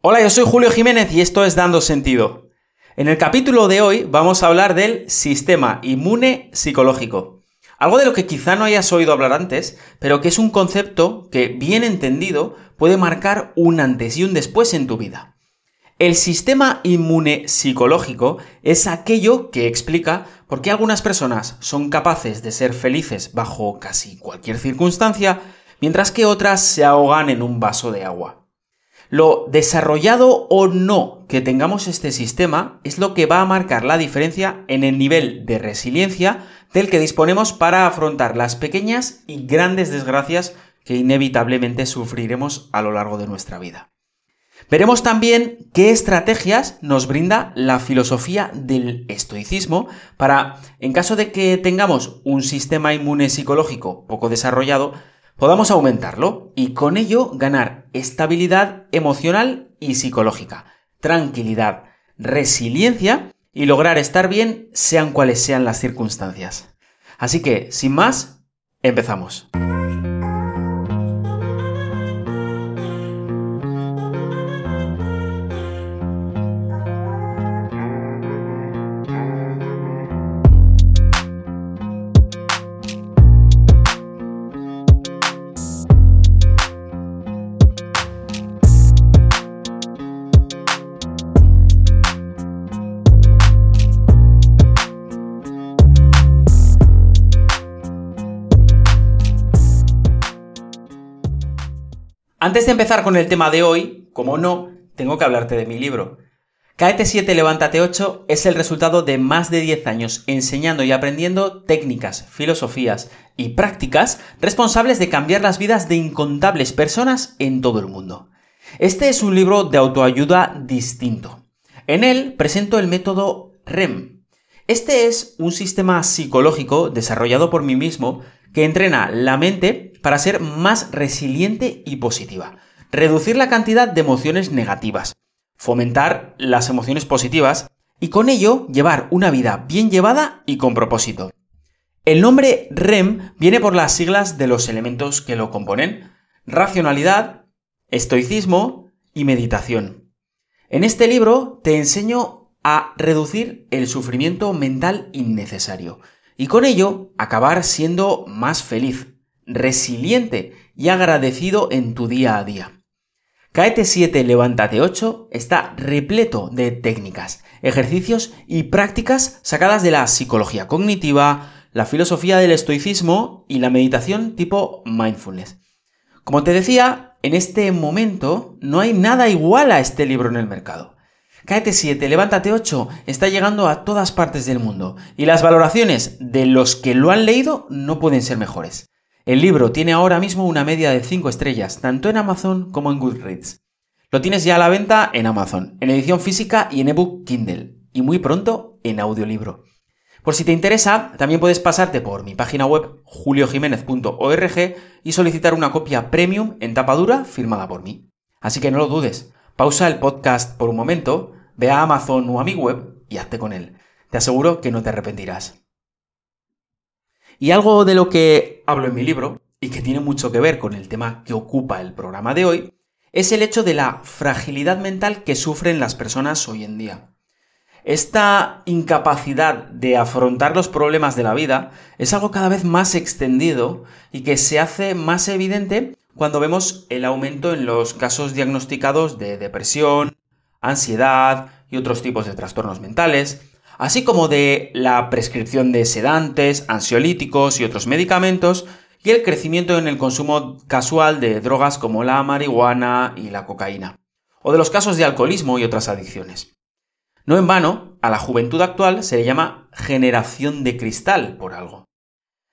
Hola, yo soy Julio Jiménez y esto es Dando Sentido. En el capítulo de hoy vamos a hablar del sistema inmune psicológico. Algo de lo que quizá no hayas oído hablar antes, pero que es un concepto que, bien entendido, puede marcar un antes y un después en tu vida. El sistema inmune psicológico es aquello que explica por qué algunas personas son capaces de ser felices bajo casi cualquier circunstancia, mientras que otras se ahogan en un vaso de agua. Lo desarrollado o no que tengamos este sistema es lo que va a marcar la diferencia en el nivel de resiliencia del que disponemos para afrontar las pequeñas y grandes desgracias que inevitablemente sufriremos a lo largo de nuestra vida. Veremos también qué estrategias nos brinda la filosofía del estoicismo para, en caso de que tengamos un sistema inmune psicológico poco desarrollado, podamos aumentarlo y con ello ganar estabilidad emocional y psicológica, tranquilidad, resiliencia y lograr estar bien sean cuales sean las circunstancias. Así que, sin más, empezamos. Antes de empezar con el tema de hoy, como no, tengo que hablarte de mi libro. Caete 7, levántate 8 es el resultado de más de 10 años enseñando y aprendiendo técnicas, filosofías y prácticas responsables de cambiar las vidas de incontables personas en todo el mundo. Este es un libro de autoayuda distinto. En él presento el método REM. Este es un sistema psicológico desarrollado por mí mismo que entrena la mente para ser más resiliente y positiva, reducir la cantidad de emociones negativas, fomentar las emociones positivas y con ello llevar una vida bien llevada y con propósito. El nombre REM viene por las siglas de los elementos que lo componen, racionalidad, estoicismo y meditación. En este libro te enseño a reducir el sufrimiento mental innecesario y con ello acabar siendo más feliz, resiliente y agradecido en tu día a día. Caete 7, levántate 8 está repleto de técnicas, ejercicios y prácticas sacadas de la psicología cognitiva, la filosofía del estoicismo y la meditación tipo mindfulness. Como te decía, en este momento no hay nada igual a este libro en el mercado. Cáete 7, levántate 8, está llegando a todas partes del mundo y las valoraciones de los que lo han leído no pueden ser mejores. El libro tiene ahora mismo una media de 5 estrellas, tanto en Amazon como en Goodreads. Lo tienes ya a la venta en Amazon, en edición física y en ebook Kindle, y muy pronto en audiolibro. Por si te interesa, también puedes pasarte por mi página web juliojiménez.org y solicitar una copia premium en tapa dura firmada por mí. Así que no lo dudes, pausa el podcast por un momento, Ve a Amazon o a mi web y hazte con él. Te aseguro que no te arrepentirás. Y algo de lo que hablo en mi libro, y que tiene mucho que ver con el tema que ocupa el programa de hoy, es el hecho de la fragilidad mental que sufren las personas hoy en día. Esta incapacidad de afrontar los problemas de la vida es algo cada vez más extendido y que se hace más evidente cuando vemos el aumento en los casos diagnosticados de depresión, ansiedad y otros tipos de trastornos mentales, así como de la prescripción de sedantes, ansiolíticos y otros medicamentos, y el crecimiento en el consumo casual de drogas como la marihuana y la cocaína, o de los casos de alcoholismo y otras adicciones. No en vano, a la juventud actual se le llama generación de cristal por algo.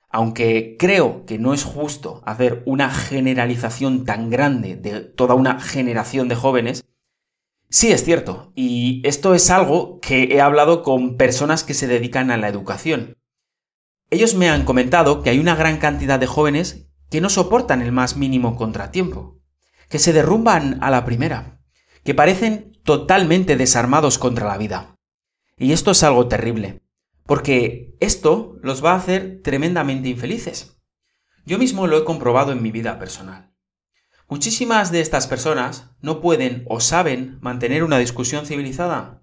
Aunque creo que no es justo hacer una generalización tan grande de toda una generación de jóvenes, Sí, es cierto, y esto es algo que he hablado con personas que se dedican a la educación. Ellos me han comentado que hay una gran cantidad de jóvenes que no soportan el más mínimo contratiempo, que se derrumban a la primera, que parecen totalmente desarmados contra la vida. Y esto es algo terrible, porque esto los va a hacer tremendamente infelices. Yo mismo lo he comprobado en mi vida personal. Muchísimas de estas personas no pueden o saben mantener una discusión civilizada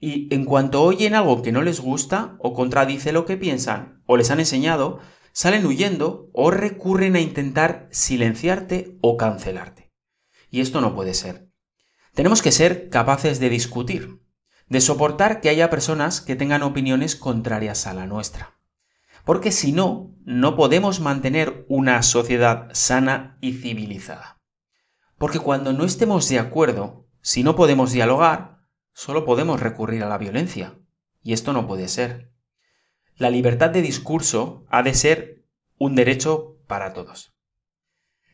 y en cuanto oyen algo que no les gusta o contradice lo que piensan o les han enseñado, salen huyendo o recurren a intentar silenciarte o cancelarte. Y esto no puede ser. Tenemos que ser capaces de discutir, de soportar que haya personas que tengan opiniones contrarias a la nuestra. Porque si no, no podemos mantener una sociedad sana y civilizada. Porque cuando no estemos de acuerdo, si no podemos dialogar, solo podemos recurrir a la violencia. Y esto no puede ser. La libertad de discurso ha de ser un derecho para todos.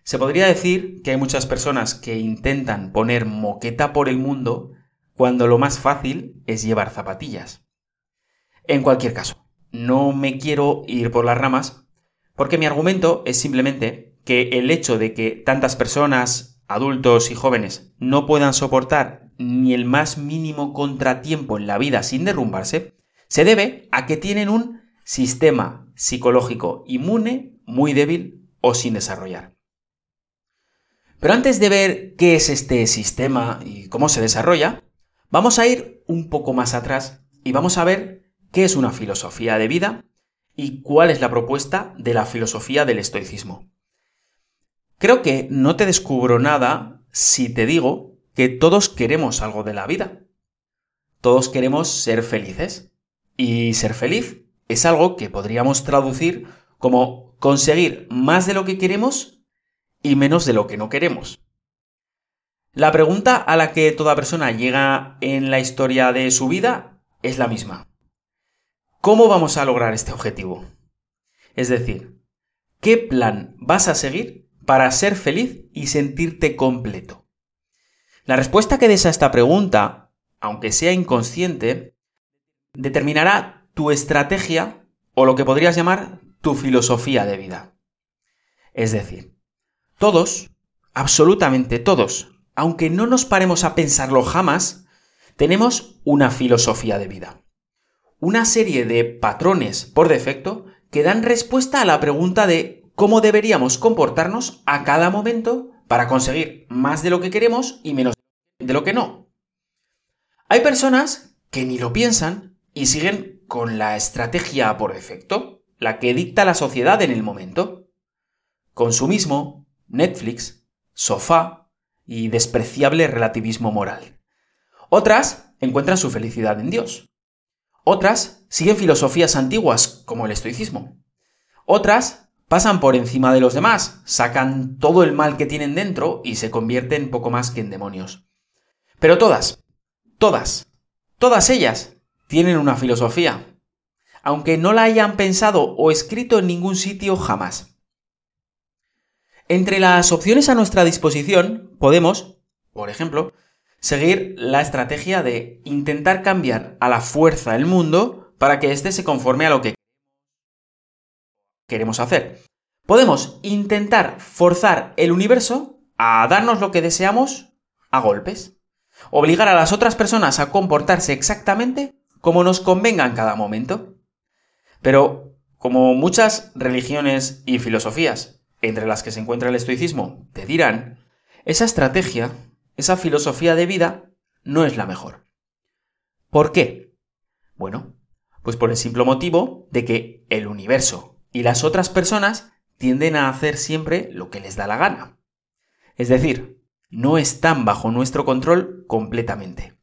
Se podría decir que hay muchas personas que intentan poner moqueta por el mundo cuando lo más fácil es llevar zapatillas. En cualquier caso, no me quiero ir por las ramas, porque mi argumento es simplemente que el hecho de que tantas personas, adultos y jóvenes, no puedan soportar ni el más mínimo contratiempo en la vida sin derrumbarse, se debe a que tienen un sistema psicológico inmune muy débil o sin desarrollar. Pero antes de ver qué es este sistema y cómo se desarrolla, vamos a ir un poco más atrás y vamos a ver qué es una filosofía de vida y cuál es la propuesta de la filosofía del estoicismo. Creo que no te descubro nada si te digo que todos queremos algo de la vida. Todos queremos ser felices. Y ser feliz es algo que podríamos traducir como conseguir más de lo que queremos y menos de lo que no queremos. La pregunta a la que toda persona llega en la historia de su vida es la misma. ¿Cómo vamos a lograr este objetivo? Es decir, ¿qué plan vas a seguir para ser feliz y sentirte completo? La respuesta que des a esta pregunta, aunque sea inconsciente, determinará tu estrategia o lo que podrías llamar tu filosofía de vida. Es decir, todos, absolutamente todos, aunque no nos paremos a pensarlo jamás, tenemos una filosofía de vida. Una serie de patrones por defecto que dan respuesta a la pregunta de cómo deberíamos comportarnos a cada momento para conseguir más de lo que queremos y menos de lo que no. Hay personas que ni lo piensan y siguen con la estrategia por defecto, la que dicta la sociedad en el momento. Consumismo, Netflix, sofá y despreciable relativismo moral. Otras encuentran su felicidad en Dios. Otras siguen filosofías antiguas como el estoicismo. Otras pasan por encima de los demás, sacan todo el mal que tienen dentro y se convierten poco más que en demonios. Pero todas, todas, todas ellas tienen una filosofía, aunque no la hayan pensado o escrito en ningún sitio jamás. Entre las opciones a nuestra disposición podemos, por ejemplo, seguir la estrategia de intentar cambiar a la fuerza el mundo para que éste se conforme a lo que queremos hacer. Podemos intentar forzar el universo a darnos lo que deseamos a golpes. Obligar a las otras personas a comportarse exactamente como nos convenga en cada momento. Pero, como muchas religiones y filosofías, entre las que se encuentra el estoicismo, te dirán, esa estrategia, esa filosofía de vida, no es la mejor. ¿Por qué? Bueno, pues por el simple motivo de que el universo y las otras personas tienden a hacer siempre lo que les da la gana. Es decir, no están bajo nuestro control completamente.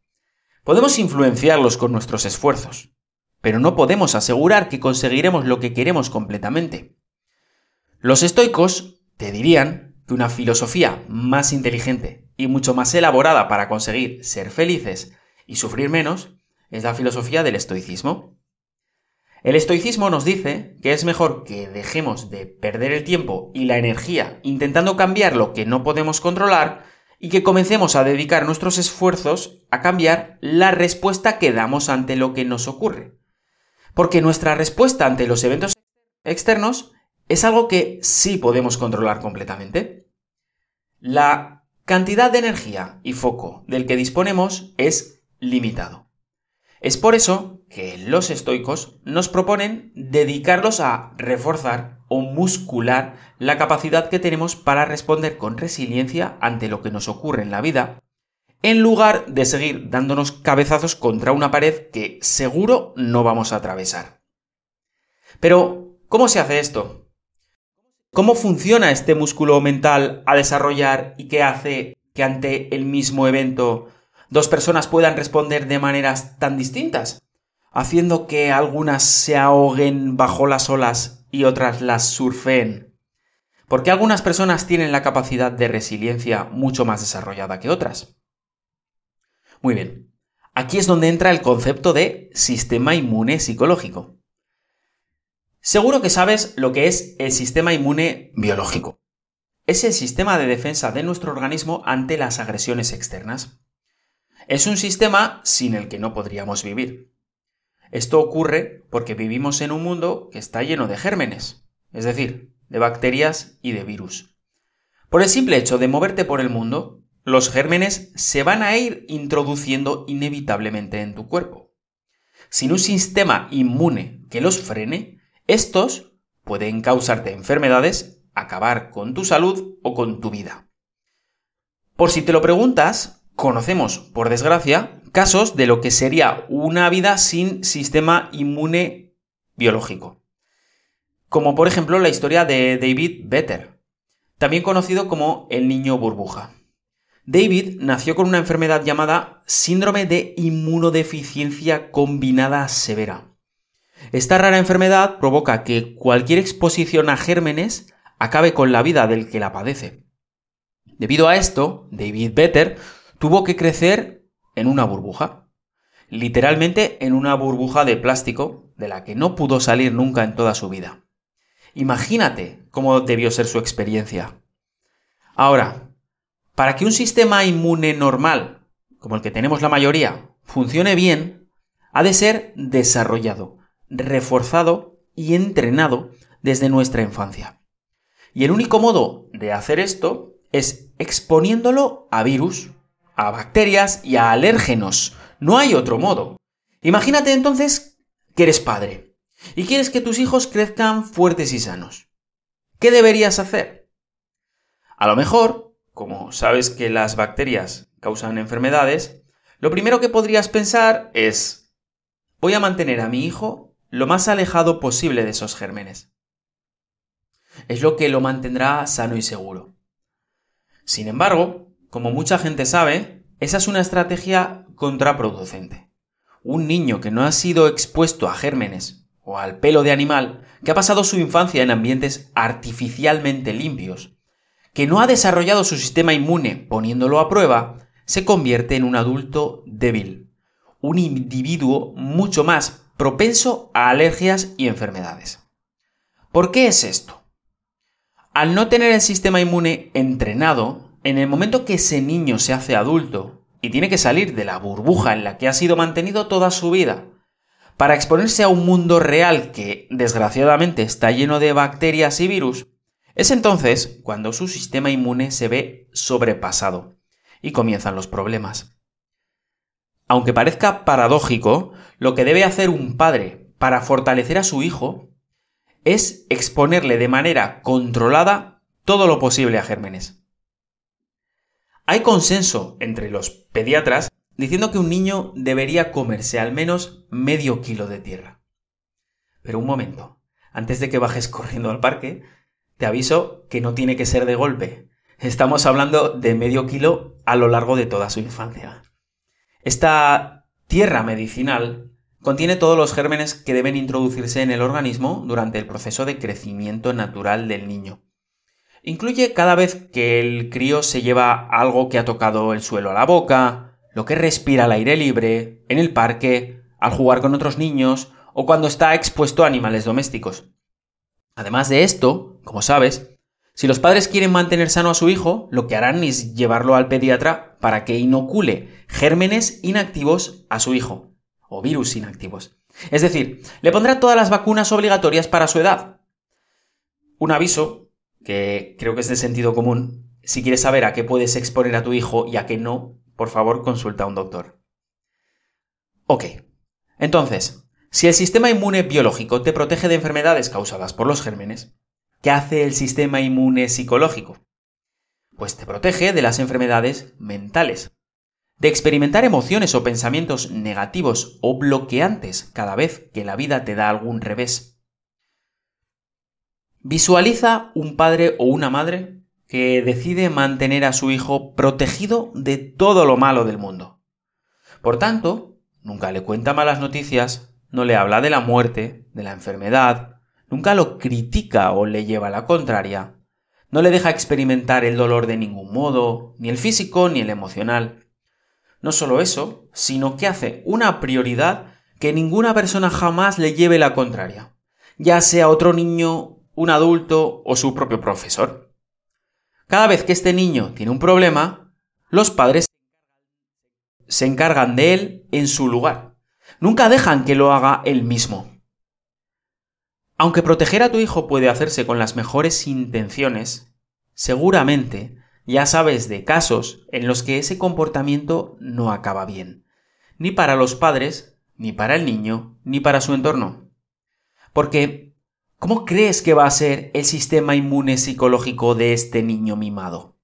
Podemos influenciarlos con nuestros esfuerzos, pero no podemos asegurar que conseguiremos lo que queremos completamente. Los estoicos te dirían que una filosofía más inteligente y mucho más elaborada para conseguir ser felices y sufrir menos es la filosofía del estoicismo. El estoicismo nos dice que es mejor que dejemos de perder el tiempo y la energía intentando cambiar lo que no podemos controlar y que comencemos a dedicar nuestros esfuerzos a cambiar la respuesta que damos ante lo que nos ocurre. Porque nuestra respuesta ante los eventos externos es algo que sí podemos controlar completamente. La cantidad de energía y foco del que disponemos es limitado. Es por eso que los estoicos nos proponen dedicarlos a reforzar o muscular la capacidad que tenemos para responder con resiliencia ante lo que nos ocurre en la vida, en lugar de seguir dándonos cabezazos contra una pared que seguro no vamos a atravesar. Pero, ¿cómo se hace esto? ¿Cómo funciona este músculo mental a desarrollar y qué hace que ante el mismo evento dos personas puedan responder de maneras tan distintas? haciendo que algunas se ahoguen bajo las olas y otras las surfeen. Porque algunas personas tienen la capacidad de resiliencia mucho más desarrollada que otras. Muy bien, aquí es donde entra el concepto de sistema inmune psicológico. Seguro que sabes lo que es el sistema inmune biológico. Es el sistema de defensa de nuestro organismo ante las agresiones externas. Es un sistema sin el que no podríamos vivir. Esto ocurre porque vivimos en un mundo que está lleno de gérmenes, es decir, de bacterias y de virus. Por el simple hecho de moverte por el mundo, los gérmenes se van a ir introduciendo inevitablemente en tu cuerpo. Sin un sistema inmune que los frene, estos pueden causarte enfermedades, acabar con tu salud o con tu vida. Por si te lo preguntas, conocemos, por desgracia, casos de lo que sería una vida sin sistema inmune biológico. Como por ejemplo la historia de David Better, también conocido como el niño burbuja. David nació con una enfermedad llamada síndrome de inmunodeficiencia combinada severa. Esta rara enfermedad provoca que cualquier exposición a gérmenes acabe con la vida del que la padece. Debido a esto, David Better tuvo que crecer en una burbuja. Literalmente en una burbuja de plástico de la que no pudo salir nunca en toda su vida. Imagínate cómo debió ser su experiencia. Ahora, para que un sistema inmune normal, como el que tenemos la mayoría, funcione bien, ha de ser desarrollado, reforzado y entrenado desde nuestra infancia. Y el único modo de hacer esto es exponiéndolo a virus, a bacterias y a alérgenos. No hay otro modo. Imagínate entonces que eres padre y quieres que tus hijos crezcan fuertes y sanos. ¿Qué deberías hacer? A lo mejor, como sabes que las bacterias causan enfermedades, lo primero que podrías pensar es, voy a mantener a mi hijo lo más alejado posible de esos gérmenes. Es lo que lo mantendrá sano y seguro. Sin embargo, como mucha gente sabe, esa es una estrategia contraproducente. Un niño que no ha sido expuesto a gérmenes o al pelo de animal, que ha pasado su infancia en ambientes artificialmente limpios, que no ha desarrollado su sistema inmune poniéndolo a prueba, se convierte en un adulto débil, un individuo mucho más propenso a alergias y enfermedades. ¿Por qué es esto? Al no tener el sistema inmune entrenado, en el momento que ese niño se hace adulto y tiene que salir de la burbuja en la que ha sido mantenido toda su vida, para exponerse a un mundo real que desgraciadamente está lleno de bacterias y virus, es entonces cuando su sistema inmune se ve sobrepasado y comienzan los problemas. Aunque parezca paradójico, lo que debe hacer un padre para fortalecer a su hijo es exponerle de manera controlada todo lo posible a gérmenes. Hay consenso entre los pediatras diciendo que un niño debería comerse al menos medio kilo de tierra. Pero un momento, antes de que bajes corriendo al parque, te aviso que no tiene que ser de golpe. Estamos hablando de medio kilo a lo largo de toda su infancia. Esta tierra medicinal contiene todos los gérmenes que deben introducirse en el organismo durante el proceso de crecimiento natural del niño. Incluye cada vez que el crío se lleva algo que ha tocado el suelo a la boca, lo que respira al aire libre, en el parque, al jugar con otros niños o cuando está expuesto a animales domésticos. Además de esto, como sabes, si los padres quieren mantener sano a su hijo, lo que harán es llevarlo al pediatra para que inocule gérmenes inactivos a su hijo, o virus inactivos. Es decir, le pondrá todas las vacunas obligatorias para su edad. Un aviso que creo que es de sentido común. Si quieres saber a qué puedes exponer a tu hijo y a qué no, por favor consulta a un doctor. Ok, Entonces, si el sistema inmune biológico te protege de enfermedades causadas por los gérmenes, ¿qué hace el sistema inmune psicológico? Pues te protege de las enfermedades mentales, de experimentar emociones o pensamientos negativos o bloqueantes cada vez que la vida te da algún revés. Visualiza un padre o una madre que decide mantener a su hijo protegido de todo lo malo del mundo. Por tanto, nunca le cuenta malas noticias, no le habla de la muerte, de la enfermedad, nunca lo critica o le lleva la contraria, no le deja experimentar el dolor de ningún modo, ni el físico ni el emocional, no solo eso, sino que hace una prioridad que ninguna persona jamás le lleve la contraria, ya sea otro niño, un adulto o su propio profesor. Cada vez que este niño tiene un problema, los padres se encargan de él en su lugar. Nunca dejan que lo haga él mismo. Aunque proteger a tu hijo puede hacerse con las mejores intenciones, seguramente ya sabes de casos en los que ese comportamiento no acaba bien, ni para los padres, ni para el niño, ni para su entorno. Porque, ¿cómo crees que va a ser el sistema inmune psicológico de este niño mimado?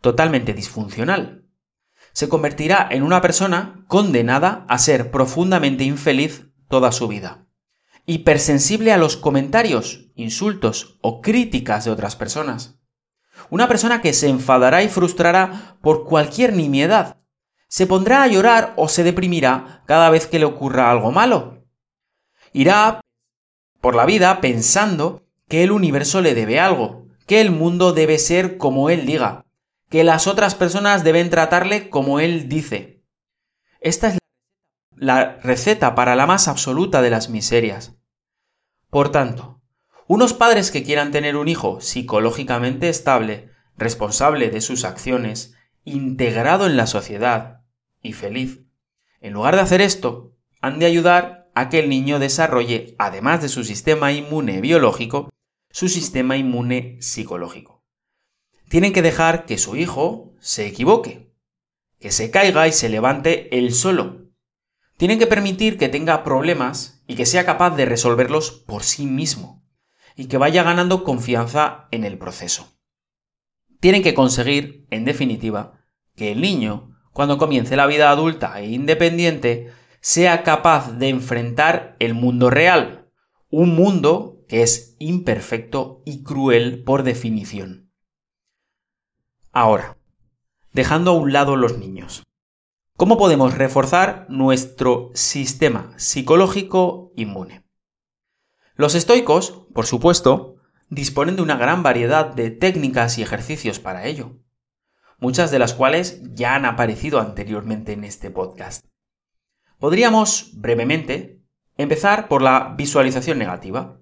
Totalmente disfuncional. Se convertirá en una persona condenada a ser profundamente infeliz toda su vida. Hipersensible a los comentarios, insultos o críticas de otras personas una persona que se enfadará y frustrará por cualquier nimiedad. Se pondrá a llorar o se deprimirá cada vez que le ocurra algo malo. Irá por la vida pensando que el universo le debe algo, que el mundo debe ser como él diga, que las otras personas deben tratarle como él dice. Esta es la receta para la más absoluta de las miserias. Por tanto, unos padres que quieran tener un hijo psicológicamente estable, responsable de sus acciones, integrado en la sociedad y feliz, en lugar de hacer esto, han de ayudar a que el niño desarrolle, además de su sistema inmune biológico, su sistema inmune psicológico. Tienen que dejar que su hijo se equivoque, que se caiga y se levante él solo. Tienen que permitir que tenga problemas y que sea capaz de resolverlos por sí mismo y que vaya ganando confianza en el proceso. Tienen que conseguir, en definitiva, que el niño, cuando comience la vida adulta e independiente, sea capaz de enfrentar el mundo real, un mundo que es imperfecto y cruel por definición. Ahora, dejando a un lado los niños, ¿cómo podemos reforzar nuestro sistema psicológico inmune? Los estoicos, por supuesto, disponen de una gran variedad de técnicas y ejercicios para ello, muchas de las cuales ya han aparecido anteriormente en este podcast. Podríamos, brevemente, empezar por la visualización negativa.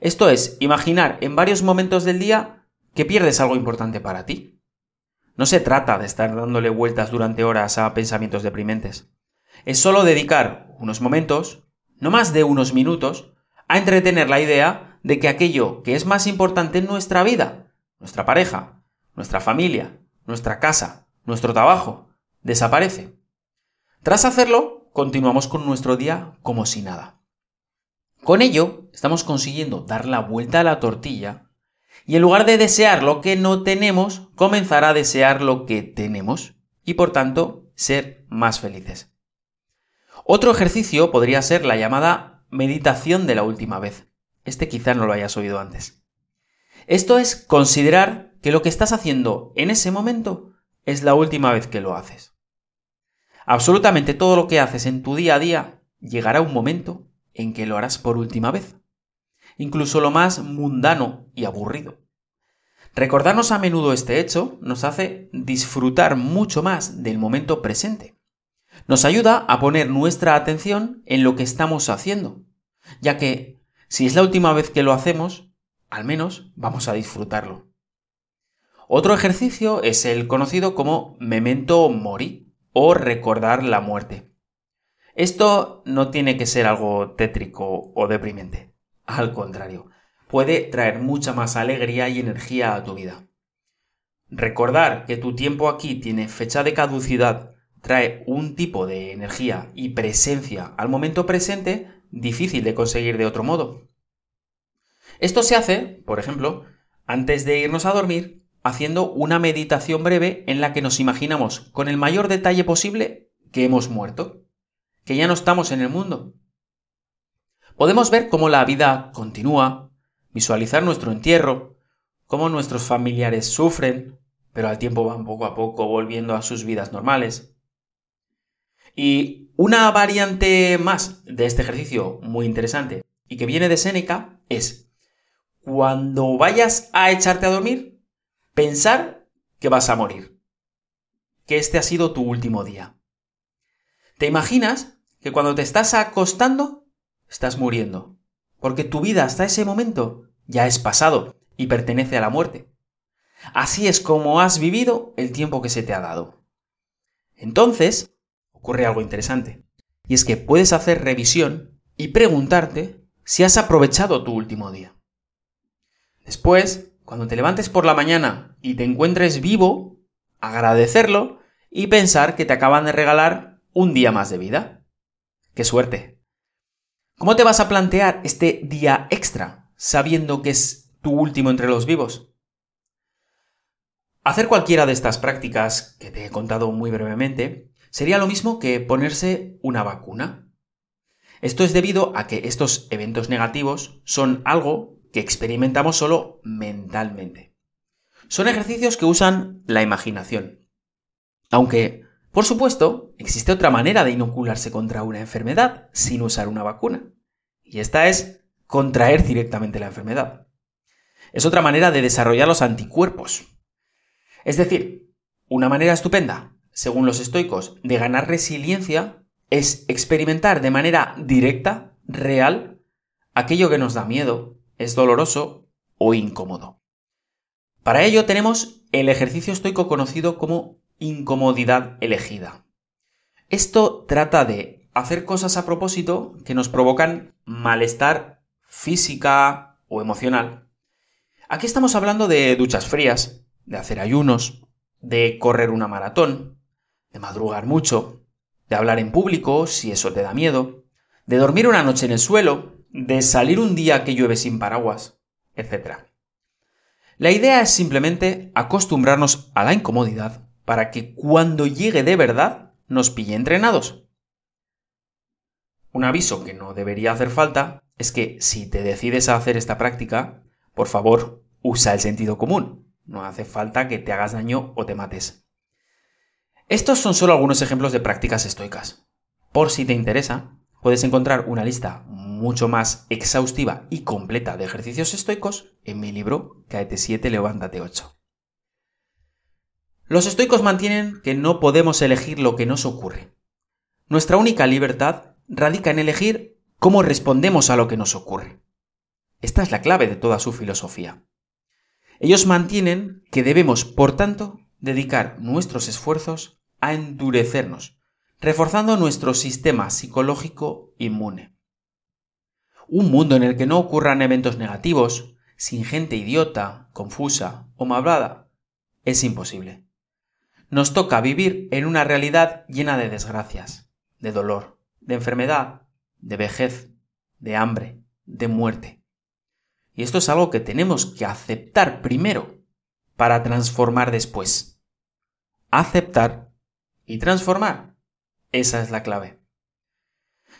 Esto es, imaginar en varios momentos del día que pierdes algo importante para ti. No se trata de estar dándole vueltas durante horas a pensamientos deprimentes. Es solo dedicar unos momentos, no más de unos minutos, a entretener la idea de que aquello que es más importante en nuestra vida, nuestra pareja, nuestra familia, nuestra casa, nuestro trabajo, desaparece. Tras hacerlo, continuamos con nuestro día como si nada. Con ello, estamos consiguiendo dar la vuelta a la tortilla y en lugar de desear lo que no tenemos, comenzar a desear lo que tenemos y por tanto ser más felices. Otro ejercicio podría ser la llamada meditación de la última vez. Este quizá no lo hayas oído antes. Esto es considerar que lo que estás haciendo en ese momento es la última vez que lo haces. Absolutamente todo lo que haces en tu día a día llegará un momento en que lo harás por última vez. Incluso lo más mundano y aburrido. Recordarnos a menudo este hecho nos hace disfrutar mucho más del momento presente nos ayuda a poner nuestra atención en lo que estamos haciendo, ya que si es la última vez que lo hacemos, al menos vamos a disfrutarlo. Otro ejercicio es el conocido como memento mori o recordar la muerte. Esto no tiene que ser algo tétrico o deprimente. Al contrario, puede traer mucha más alegría y energía a tu vida. Recordar que tu tiempo aquí tiene fecha de caducidad trae un tipo de energía y presencia al momento presente difícil de conseguir de otro modo. Esto se hace, por ejemplo, antes de irnos a dormir, haciendo una meditación breve en la que nos imaginamos con el mayor detalle posible que hemos muerto, que ya no estamos en el mundo. Podemos ver cómo la vida continúa, visualizar nuestro entierro, cómo nuestros familiares sufren, pero al tiempo van poco a poco volviendo a sus vidas normales. Y una variante más de este ejercicio muy interesante y que viene de Séneca es cuando vayas a echarte a dormir, pensar que vas a morir, que este ha sido tu último día. ¿Te imaginas que cuando te estás acostando, estás muriendo? Porque tu vida hasta ese momento ya es pasado y pertenece a la muerte. Así es como has vivido el tiempo que se te ha dado. Entonces, ocurre algo interesante. Y es que puedes hacer revisión y preguntarte si has aprovechado tu último día. Después, cuando te levantes por la mañana y te encuentres vivo, agradecerlo y pensar que te acaban de regalar un día más de vida. ¡Qué suerte! ¿Cómo te vas a plantear este día extra sabiendo que es tu último entre los vivos. Hacer cualquiera de estas prácticas que te he contado muy brevemente sería lo mismo que ponerse una vacuna. Esto es debido a que estos eventos negativos son algo que experimentamos solo mentalmente. Son ejercicios que usan la imaginación. Aunque, por supuesto, existe otra manera de inocularse contra una enfermedad sin usar una vacuna. Y esta es contraer directamente la enfermedad es otra manera de desarrollar los anticuerpos. Es decir, una manera estupenda, según los estoicos, de ganar resiliencia es experimentar de manera directa, real, aquello que nos da miedo, es doloroso o incómodo. Para ello tenemos el ejercicio estoico conocido como incomodidad elegida. Esto trata de hacer cosas a propósito que nos provocan malestar física o emocional Aquí estamos hablando de duchas frías, de hacer ayunos, de correr una maratón, de madrugar mucho, de hablar en público si eso te da miedo, de dormir una noche en el suelo, de salir un día que llueve sin paraguas, etc. La idea es simplemente acostumbrarnos a la incomodidad para que cuando llegue de verdad nos pille entrenados. Un aviso que no debería hacer falta es que si te decides a hacer esta práctica, por favor, usa el sentido común. No hace falta que te hagas daño o te mates. Estos son solo algunos ejemplos de prácticas estoicas. Por si te interesa, puedes encontrar una lista mucho más exhaustiva y completa de ejercicios estoicos en mi libro Caete 7, Levántate 8. Los estoicos mantienen que no podemos elegir lo que nos ocurre. Nuestra única libertad radica en elegir cómo respondemos a lo que nos ocurre. Esta es la clave de toda su filosofía. Ellos mantienen que debemos, por tanto, dedicar nuestros esfuerzos a endurecernos, reforzando nuestro sistema psicológico inmune. Un mundo en el que no ocurran eventos negativos, sin gente idiota, confusa o malvada, es imposible. Nos toca vivir en una realidad llena de desgracias, de dolor, de enfermedad, de vejez, de hambre, de muerte. Y esto es algo que tenemos que aceptar primero para transformar después. Aceptar y transformar. Esa es la clave.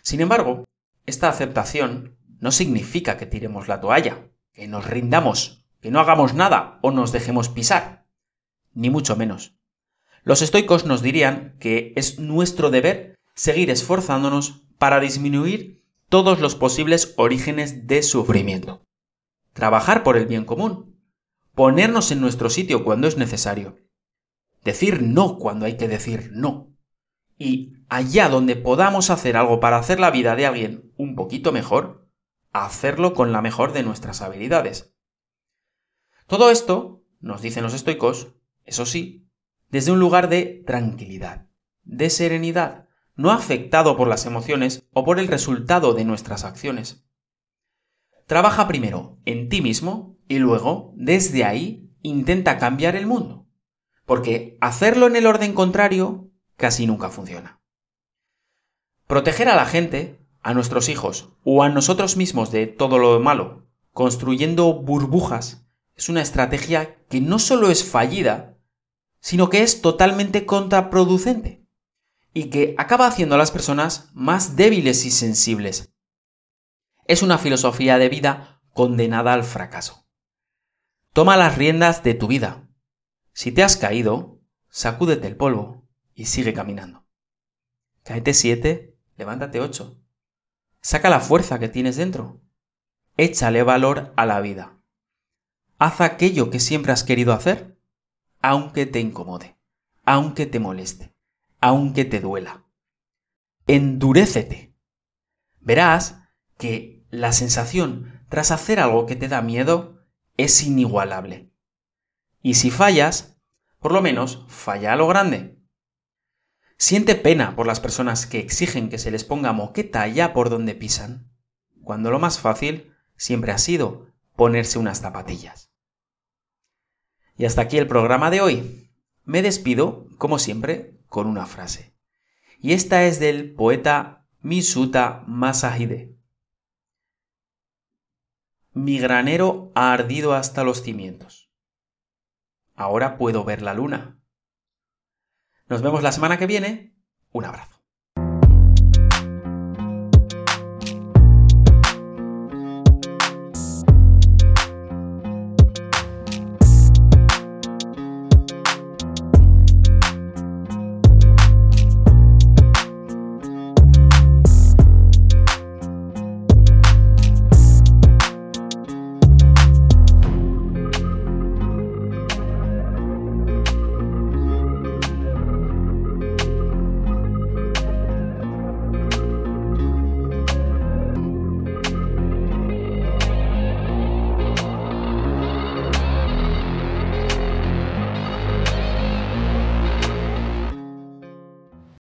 Sin embargo, esta aceptación no significa que tiremos la toalla, que nos rindamos, que no hagamos nada o nos dejemos pisar. Ni mucho menos. Los estoicos nos dirían que es nuestro deber seguir esforzándonos para disminuir todos los posibles orígenes de sufrimiento. Trabajar por el bien común, ponernos en nuestro sitio cuando es necesario, decir no cuando hay que decir no, y allá donde podamos hacer algo para hacer la vida de alguien un poquito mejor, hacerlo con la mejor de nuestras habilidades. Todo esto, nos dicen los estoicos, eso sí, desde un lugar de tranquilidad, de serenidad, no afectado por las emociones o por el resultado de nuestras acciones. Trabaja primero en ti mismo y luego, desde ahí, intenta cambiar el mundo. Porque hacerlo en el orden contrario casi nunca funciona. Proteger a la gente, a nuestros hijos o a nosotros mismos de todo lo malo, construyendo burbujas, es una estrategia que no solo es fallida, sino que es totalmente contraproducente y que acaba haciendo a las personas más débiles y sensibles. Es una filosofía de vida condenada al fracaso. Toma las riendas de tu vida. Si te has caído, sacúdete el polvo y sigue caminando. Caete 7, levántate 8. Saca la fuerza que tienes dentro. Échale valor a la vida. Haz aquello que siempre has querido hacer, aunque te incomode, aunque te moleste, aunque te duela. Endurécete. Verás que la sensación tras hacer algo que te da miedo es inigualable. Y si fallas, por lo menos falla a lo grande. Siente pena por las personas que exigen que se les ponga moqueta allá por donde pisan, cuando lo más fácil siempre ha sido ponerse unas zapatillas. Y hasta aquí el programa de hoy. Me despido, como siempre, con una frase. Y esta es del poeta Misuta Masahide. Mi granero ha ardido hasta los cimientos. Ahora puedo ver la luna. Nos vemos la semana que viene. Un abrazo.